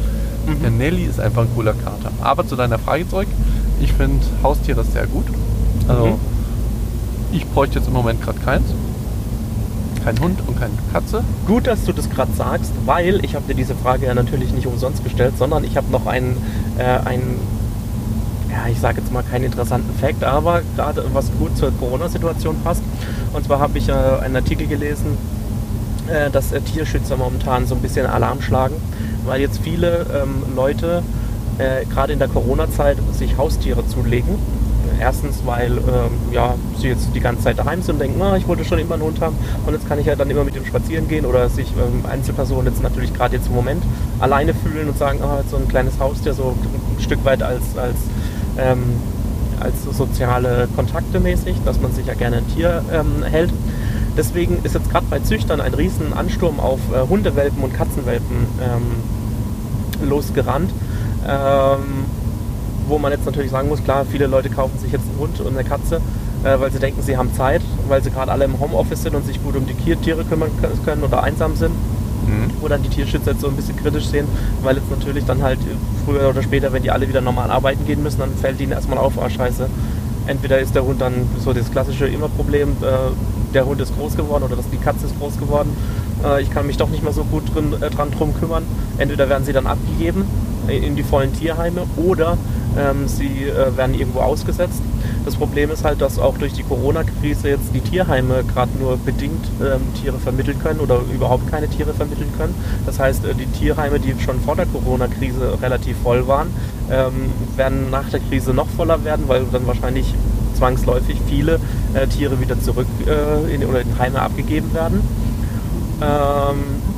Mhm. Der Nelly ist einfach ein cooler Kater. Aber zu deiner Frage zurück, Ich finde Haustiere sehr gut. Also Mhm. ich bräuchte jetzt im Moment gerade keins. Kein Hund und keine Katze. Gut, dass du das gerade sagst, weil ich habe dir diese Frage ja natürlich nicht umsonst gestellt, sondern ich habe noch einen, äh, einen ja, ich sage jetzt mal keinen interessanten Fakt, aber gerade was gut zur Corona-Situation passt. Und zwar habe ich äh, einen Artikel gelesen, äh, dass äh, Tierschützer momentan so ein bisschen Alarm schlagen, weil jetzt viele ähm, Leute äh, gerade in der Corona-Zeit sich Haustiere zulegen. Erstens, weil ähm, ja, sie jetzt die ganze Zeit daheim sind und denken, ah, ich wollte schon immer einen Hund haben und jetzt kann ich ja dann immer mit dem spazieren gehen oder sich ähm, Einzelpersonen jetzt natürlich gerade jetzt im Moment alleine fühlen und sagen, ah, so ein kleines Haustier so ein Stück weit als, als, ähm, als soziale Kontakte mäßig, dass man sich ja gerne ein Tier ähm, hält. Deswegen ist jetzt gerade bei Züchtern ein riesen Ansturm auf äh, Hundewelpen und Katzenwelpen ähm, losgerannt. Ähm, wo man jetzt natürlich sagen muss, klar, viele Leute kaufen sich jetzt einen Hund und eine Katze, äh, weil sie denken, sie haben Zeit, weil sie gerade alle im Homeoffice sind und sich gut um die Tiere kümmern können oder einsam sind. Wo dann die Tierschützer jetzt so ein bisschen kritisch sehen, weil jetzt natürlich dann halt früher oder später, wenn die alle wieder normal arbeiten gehen müssen, dann fällt ihnen erstmal auf, ah scheiße, entweder ist der Hund dann so das klassische immer Problem, äh, der Hund ist groß geworden oder dass die Katze ist groß geworden, äh, ich kann mich doch nicht mehr so gut drin, äh, dran drum kümmern. Entweder werden sie dann abgegeben äh, in die vollen Tierheime oder ähm, sie äh, werden irgendwo ausgesetzt. Das Problem ist halt, dass auch durch die Corona-Krise jetzt die Tierheime gerade nur bedingt ähm, Tiere vermitteln können oder überhaupt keine Tiere vermitteln können. Das heißt, äh, die Tierheime, die schon vor der Corona-Krise relativ voll waren, ähm, werden nach der Krise noch voller werden, weil dann wahrscheinlich zwangsläufig viele äh, Tiere wieder zurück äh, in, oder in Heime abgegeben werden. Ähm,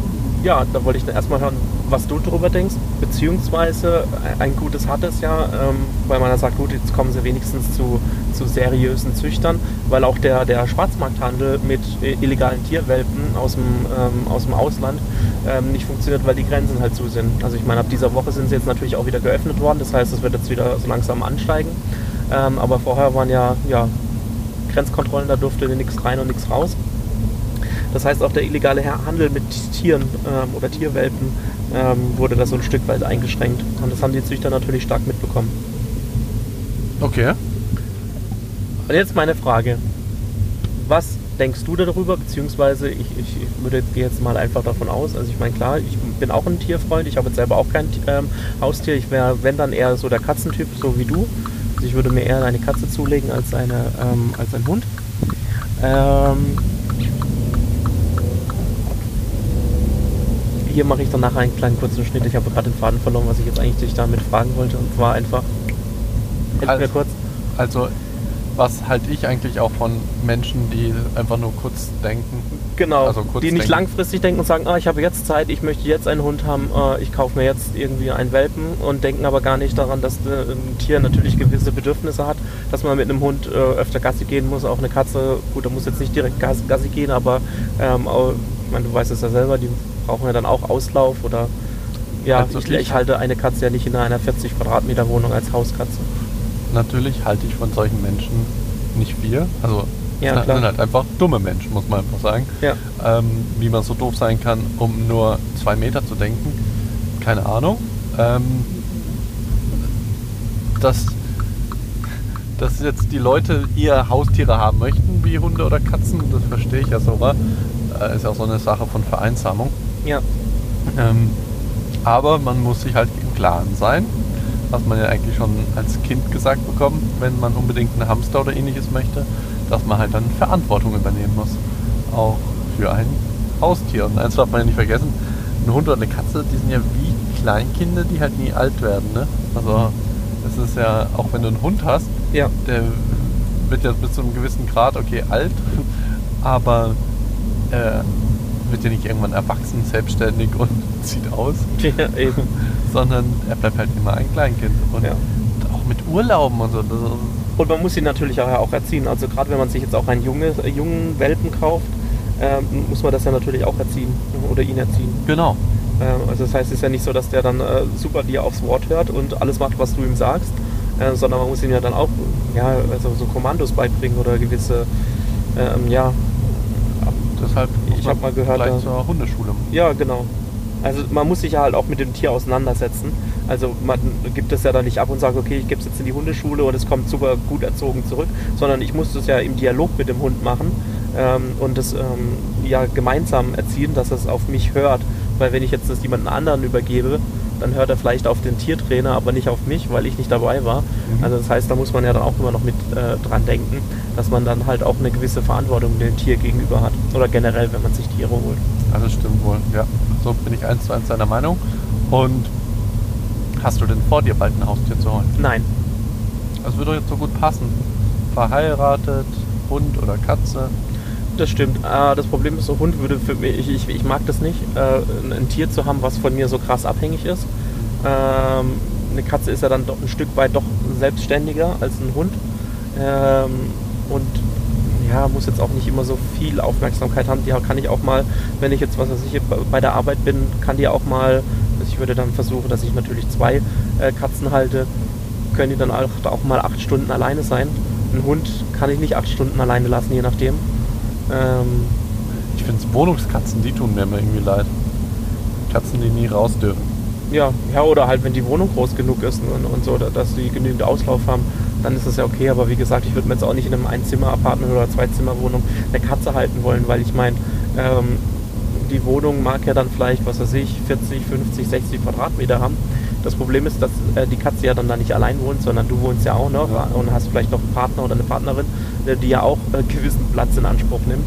ja, da wollte ich dann erstmal hören, was du darüber denkst, beziehungsweise ein gutes hat es ja, ähm, weil man dann sagt, gut, jetzt kommen sie wenigstens zu, zu seriösen Züchtern, weil auch der, der Schwarzmarkthandel mit äh, illegalen Tierwelpen aus dem, ähm, aus dem Ausland ähm, nicht funktioniert, weil die Grenzen halt zu sind. Also ich meine, ab dieser Woche sind sie jetzt natürlich auch wieder geöffnet worden, das heißt, es wird jetzt wieder so langsam ansteigen, ähm, aber vorher waren ja, ja Grenzkontrollen, da durfte nichts rein und nichts raus. Das heißt, auch der illegale Handel mit Tieren ähm, oder Tierwelpen ähm, wurde da so ein Stück weit eingeschränkt. Und das haben die Züchter natürlich stark mitbekommen. Okay. Und jetzt meine Frage. Was denkst du darüber? Beziehungsweise ich, ich, ich würde jetzt, gehe jetzt mal einfach davon aus. Also ich meine, klar, ich bin auch ein Tierfreund. Ich habe jetzt selber auch kein ähm, Haustier. Ich wäre, wenn dann eher so der Katzentyp, so wie du. Also ich würde mir eher eine Katze zulegen als, eine, ähm, als ein Hund. Ähm, hier mache ich dann nachher einen kleinen kurzen Schnitt. Ich habe gerade den Faden verloren, was ich jetzt eigentlich dich damit fragen wollte. Und zwar einfach, helf mir Also- kurz. Also, was halte ich eigentlich auch von Menschen, die einfach nur kurz denken? Genau, Also kurz die nicht denken. langfristig denken und sagen, ah, ich habe jetzt Zeit, ich möchte jetzt einen Hund haben, äh, ich kaufe mir jetzt irgendwie einen Welpen und denken aber gar nicht daran, dass äh, ein Tier natürlich gewisse Bedürfnisse hat, dass man mit einem Hund äh, öfter Gassi gehen muss, auch eine Katze, gut, da muss jetzt nicht direkt Gas, Gassi gehen, aber ähm, auch, ich meine, du weißt es ja selber, die brauchen ja dann auch Auslauf oder ja, Also ich, ich- halte eine Katze ja nicht in einer 40 Quadratmeter Wohnung als Hauskatze. Natürlich halte ich von solchen Menschen nicht viel. Also, Ja, das klar. sind halt einfach dumme Menschen, muss man einfach sagen. Ja. Ähm, wie man so doof sein kann, um nur zwei Meter zu denken, keine Ahnung. Ähm, dass, dass jetzt die Leute eher Haustiere haben möchten, wie Hunde oder Katzen, das verstehe ich ja sogar. Äh, ist ja auch so eine Sache von Vereinsamung. Ja, Ähm, aber man muss sich halt im Klaren sein, was man ja eigentlich schon als Kind gesagt bekommt, wenn man unbedingt einen Hamster oder ähnliches möchte, dass man halt dann Verantwortung übernehmen muss. Auch für ein Haustier. Und eins darf man ja nicht vergessen, ein Hund oder eine Katze, die sind ja wie Kleinkinder, die halt nie alt werden. Ne? Also es ist ja, auch wenn du einen Hund hast, ja, der wird ja bis zu einem gewissen Grad, okay, alt, aber äh, wird ja nicht irgendwann erwachsen, selbstständig und zieht aus, ja eben. sondern er bleibt halt immer ein Kleinkind. Und Ja. auch mit Urlauben und so. Und man muss ihn natürlich auch, erziehen. Also gerade wenn man sich jetzt auch einen junge, jungen Welpen kauft, ähm, muss man das ja natürlich auch erziehen oder ihn erziehen. genau. Ähm, also das heißt, es ist ja nicht so, dass der dann äh, super dir aufs Wort hört und alles macht, was du ihm sagst, äh, sondern man muss ihm ja dann auch ja, also so Kommandos beibringen oder gewisse, ähm, ja, Deshalb Ich man hab mal gehört, vielleicht ja. zur Hundeschule. ja genau. Also man muss sich ja halt auch mit dem Tier auseinandersetzen. Also man gibt es ja dann nicht ab und sagt, okay, ich gebe es jetzt in die Hundeschule und es kommt super gut erzogen zurück, sondern ich muss das ja im Dialog mit dem Hund machen ähm, und das ähm, ja gemeinsam erziehen, dass es auf mich hört. Weil wenn ich jetzt das jemanden anderen übergebe, dann hört er vielleicht auf den Tiertrainer, aber nicht auf mich, weil ich nicht dabei war. Also das heißt, da muss man ja dann auch immer noch mit äh, dran denken, dass man dann halt auch eine gewisse Verantwortung dem Tier gegenüber hat. Oder generell, wenn man sich Tiere holt. Also stimmt wohl, ja. So bin ich eins zu eins deiner Meinung. Und hast du denn vor, dir bald ein Haustier zu holen? Nein, Das würde doch jetzt so gut passen. Verheiratet, Hund oder Katze. Das stimmt. Äh, das Problem ist, so Hund würde für mich, ich, ich, mag das nicht, äh, ein- ein Tier zu haben, was von mir so krass abhängig ist. Ähm, eine Katze ist ja dann doch ein Stück weit doch selbstständiger als ein Hund. Ähm, und ja, muss jetzt auch nicht immer so viel Aufmerksamkeit haben. Die kann ich auch mal, wenn ich jetzt, was weiß ich, bei der Arbeit bin, kann die auch mal, also ich würde dann versuchen, dass ich natürlich zwei äh, Katzen halte, können die dann auch, auch mal acht Stunden alleine sein. Ein Hund kann ich nicht acht Stunden alleine lassen, je nachdem. Ähm, Ich finde Wohnungskatzen, die tun mir immer irgendwie leid. Katzen, die nie raus dürfen. ja, ja, oder halt, wenn die Wohnung groß genug ist und, und so, da- dass die genügend Auslauf haben, dann ist das ja okay. Aber wie gesagt, ich würde mir jetzt auch nicht in einem Einzimmer-Apartment oder Zwei-Zimmer-Wohnung eine Katze halten wollen, weil ich meine, ähm, die Wohnung mag ja dann vielleicht, was weiß ich, 40, 50, 60 Quadratmeter haben. Das Problem ist, dass äh, die Katze ja dann da nicht allein wohnt, sondern du wohnst ja auch noch und hast vielleicht noch einen Partner oder eine Partnerin, äh, die ja auch äh, gewissen Platz in Anspruch nimmt.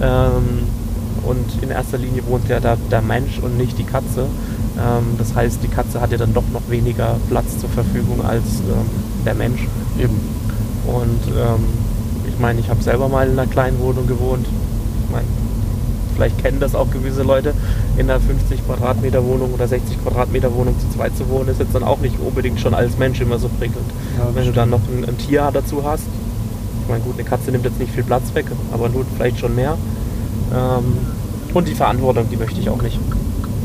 Ähm, und in erster Linie wohnt ja da der Mensch und nicht die Katze. Ähm, das heißt, die Katze hat ja dann doch noch weniger Platz zur Verfügung als ähm, der Mensch. Eben. Und ähm, ich meine, ich habe selber mal in einer kleinen Wohnung gewohnt. Ich meine, vielleicht kennen das auch gewisse Leute. In einer 50 Quadratmeter Wohnung oder 60 Quadratmeter Wohnung zu zweit zu wohnen, ist jetzt dann auch nicht unbedingt schon als Mensch immer so prickelnd. Ja, Wenn du dann noch ein, ein Tier dazu hast, ich meine, gut, eine Katze nimmt jetzt nicht viel Platz weg, aber nur vielleicht schon mehr. Ähm, und die Verantwortung, die möchte ich auch nicht.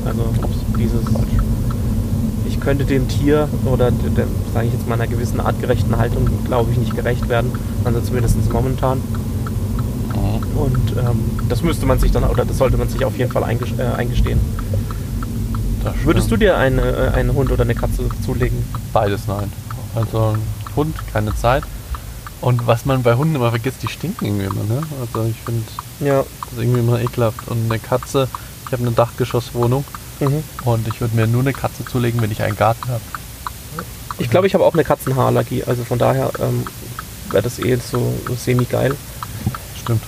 Also dieses, ich könnte dem Tier oder sage ich jetzt mal einer gewissen artgerechten Haltung, glaube ich, nicht gerecht werden. Also zumindest momentan. Und ähm, das müsste man sich dann, oder das sollte man sich auf jeden Fall äh, eingestehen. Würdest du dir eine, äh, einen Hund oder eine Katze zulegen? Beides nein. Also ein Hund, keine Zeit. Und was man bei Hunden immer vergisst, die stinken irgendwie immer, ne? Also ich finde Ja. das ist irgendwie immer ekelhaft. Und eine Katze, ich habe eine Dachgeschosswohnung Mhm. und ich würde mir nur eine Katze zulegen, wenn ich einen Garten habe. Ich glaube, ich habe auch eine Katzenhaarallergie, also von daher ähm, wäre das eh so semi-geil. Stimmt.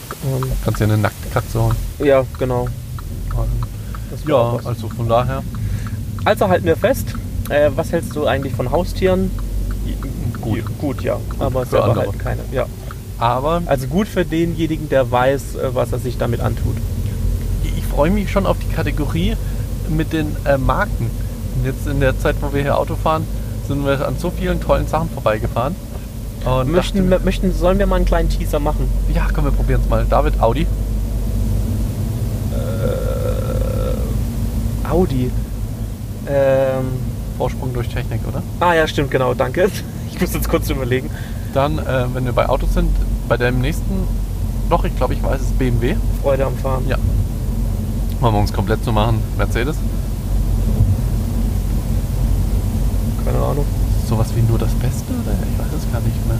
Ähm, Kannst dir eine nackte Katze holen. ja, genau. Das Ja, was. also von daher Also halten wir fest, äh, was hältst du eigentlich von Haustieren? Gut. Gut, ja, aber Für selber andere. halt keine. Ja. Aber Also gut für denjenigen, der weiß, äh, was er sich damit antut. ich freue mich schon auf die Kategorie mit den äh, Marken. Und jetzt in der Zeit, wo wir hier Auto fahren, sind wir an so vielen tollen Sachen vorbeigefahren. Und Möchten, dachte, möchten, sollen wir mal einen kleinen Teaser machen? ja, komm, wir probieren es mal. David, Audi. Audi. Ähm, Vorsprung durch Technik, oder? ah ja, stimmt, genau, danke. Ich muss jetzt kurz überlegen. Dann, äh, wenn wir bei Autos sind, bei dem nächsten, doch, ich glaube, ich weiß es, BMW. Freude am Fahren. Ja. Wollen wir uns komplett zu machen, Mercedes. Keine Ahnung. Sowas wie nur das Beste, gar nicht mehr.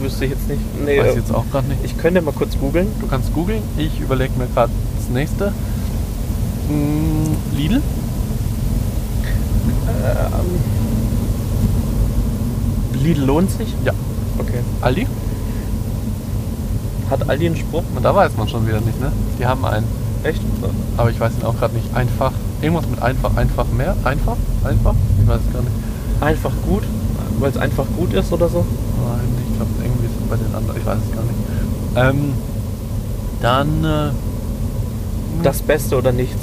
Wüsste ich jetzt nicht. Nee, Weiß äh, ich jetzt auch gerade nicht. ich könnte mal kurz googeln. Du kannst googeln, ich überlege mir gerade das nächste. Hm, Lidl? Lidl lohnt sich? Ja. Okay. Aldi? Hat Aldi einen Spruch? Und da weiß man schon wieder nicht, ne? Die haben einen. Echt? Aber ich weiß ihn auch gerade nicht. Einfach. Irgendwas mit einfach, einfach mehr? Einfach? Einfach? Ich weiß es gar nicht. Einfach gut? Weil es einfach gut ist oder so? Nein, ich glaube irgendwie ist es bei den anderen. Ich weiß es gar nicht. Ähm, dann. Äh, Das Beste oder nichts?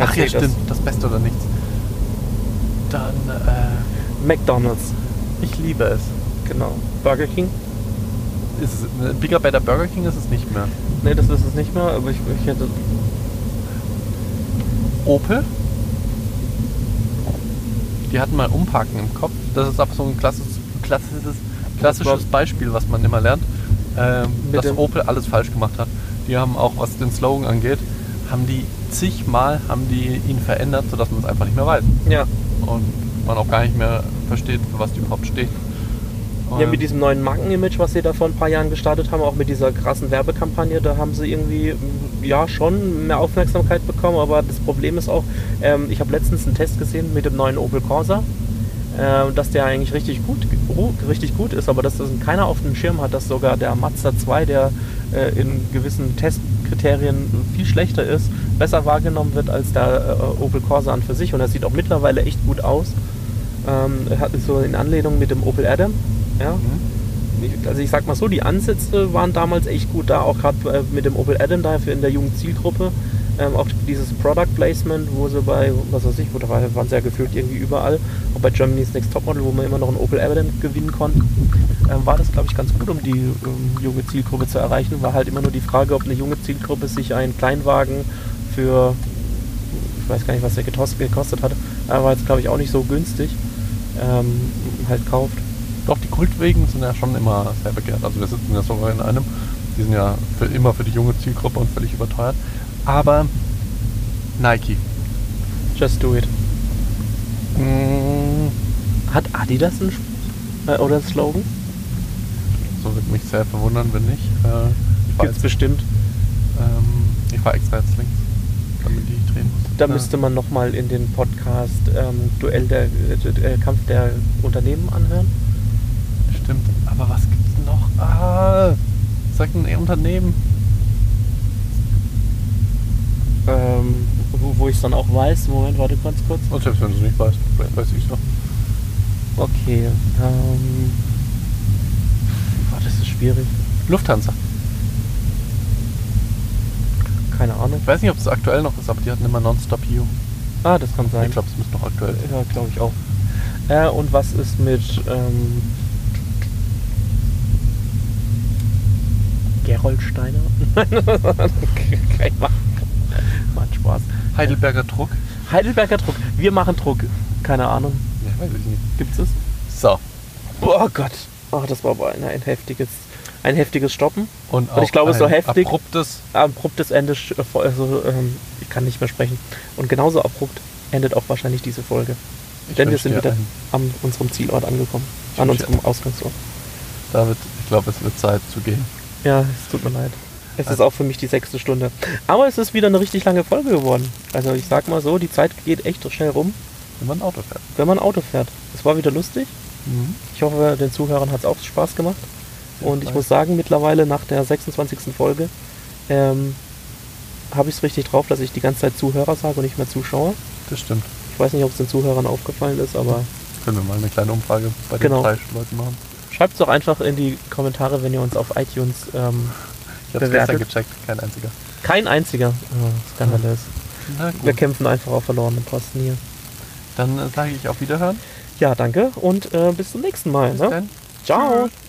ach ja, stimmt. Das Beste oder nichts. Dann. Äh, McDonalds. ich liebe es. Genau. Burger King? Ist es ein Bigger Better Burger King ist es nicht mehr. Ne, das ist es nicht mehr, aber ich, ich hätte. Opel. Die hatten mal Umparken im Kopf. Das ist aber so ein klassisches, klassisches, klassisches Beispiel, was man immer lernt, ähm, dass dem- Opel alles falsch gemacht hat. Die haben auch, was den Slogan angeht, haben die zigmal haben die ihn verändert, sodass man es einfach nicht mehr weiß. Ja. Und man auch gar nicht mehr versteht, für was die überhaupt stehen. Ja, mit diesem neuen Markenimage, was sie da vor ein paar Jahren gestartet haben, auch mit dieser krassen Werbekampagne, da haben sie irgendwie mm, ja schon mehr Aufmerksamkeit bekommen, aber das Problem ist auch, ähm, ich habe letztens einen Test gesehen mit dem neuen Opel Corsa, äh, dass der eigentlich richtig gut, richtig gut ist, aber dass das keiner auf dem Schirm hat, dass sogar der Mazda 2, der äh, in gewissen Testkriterien viel schlechter ist, besser wahrgenommen wird als der äh, Opel Corsa an für sich und er sieht auch mittlerweile echt gut aus. Ähm, hat so in Anlehnung mit dem Opel Adam. Ja. Ich, also ich sag mal so, die Ansätze waren damals echt gut da, auch gerade äh, mit dem Opel Adam da für in der jungen Zielgruppe. Ähm, auch dieses Product Placement, wo sie bei, was weiß ich, wo da war- waren sie ja gefühlt irgendwie überall, auch bei Germany's Next Topmodel, wo man immer noch einen Opel Adam gewinnen konnte, ähm, war das glaube ich ganz gut, um die ähm, junge Zielgruppe zu erreichen. War halt immer nur die Frage, ob eine junge Zielgruppe sich einen Kleinwagen für, ich weiß gar nicht, was der gekostet hat, aber war jetzt glaube ich auch nicht so günstig, ähm, halt kauft. Kultwegen sind ja schon immer sehr begehrt. Also wir sitzen ja sogar in einem. Die sind ja für immer für die junge Zielgruppe und völlig überteuert. Aber Nike. Just do it. Mm, Hat Adidas einen äh, oder einen Slogan? so würde mich sehr verwundern, wenn nicht. Äh, ich Gibt's jetzt- bestimmt. ähm, ich fahre extra jetzt links, damit die drehen muss. Da Ja. müsste man nochmal in den Podcast ähm, Duell der äh, äh, Kampf der Unternehmen anhören. Aber was gibt's denn noch? Ah, sag ein Unternehmen. Ähm, wo, wo ich es dann auch weiß. Moment, warte ganz kurz. Und selbst wenn du es nicht weißt, vielleicht weiß ich es noch. Okay. Ähm, boah, das ist schwierig. Lufthansa. Keine Ahnung. Ich weiß nicht, ob es aktuell noch ist, aber die hatten immer Nonstop You. Ah, das kann sein. Ich glaube, es müsste noch aktuell sein. Ja, glaube ich auch. Äh, und was ist mit ähm, Gerold Steiner? Kein Mann. Macht Spaß. Heidelberger Druck. Heidelberger Druck. Wir machen Druck. Keine Ahnung. Ja, weiß ich nicht. Gibt's es? So. Oh Gott. Oh, das war aber ein, ein heftiges, ein heftiges Stoppen. Und, Und ich glaube, so heftig- Abruptes. Abruptes Ende. äh, Also, ähm, ich kann nicht mehr sprechen. Und genauso abrupt endet auch wahrscheinlich diese Folge. Ich Denn wir sind wieder einen- an unserem Zielort angekommen. Ich An unserem Ausgangsort. David, ich glaube, es wird Zeit zu gehen. Ja, es tut mir leid. Es ist Also- auch für mich die sechste Stunde. Aber es ist wieder eine richtig lange Folge geworden. Also ich sag mal so, die Zeit geht echt schnell rum, Wenn man ein Auto fährt. wenn man Auto fährt. Es war wieder lustig. Mhm. Ich hoffe, den Zuhörern hat es auch Spaß gemacht. Ja, Und ich vielleicht. muss sagen, mittlerweile nach der 26. Folge ähm, habe ich es richtig drauf, dass ich die ganze Zeit Zuhörer sage und nicht mehr Zuschauer. Das stimmt. Ich weiß nicht, ob es den Zuhörern aufgefallen ist, aber Können wir mal eine kleine Umfrage bei den Genau. Leuten machen. Schreibt es doch einfach in die Kommentare, wenn ihr uns auf iTunes ähm, Ich habe es Bewertet. gestern gecheckt, kein einziger. kein einziger oh, skandalös. Wir kämpfen einfach auf verlorenen Posten hier. Dann äh, sage ich auf Wiederhören. Ja, danke und äh, bis zum nächsten Mal. Bis Ne? dann. Ciao. Tschüss.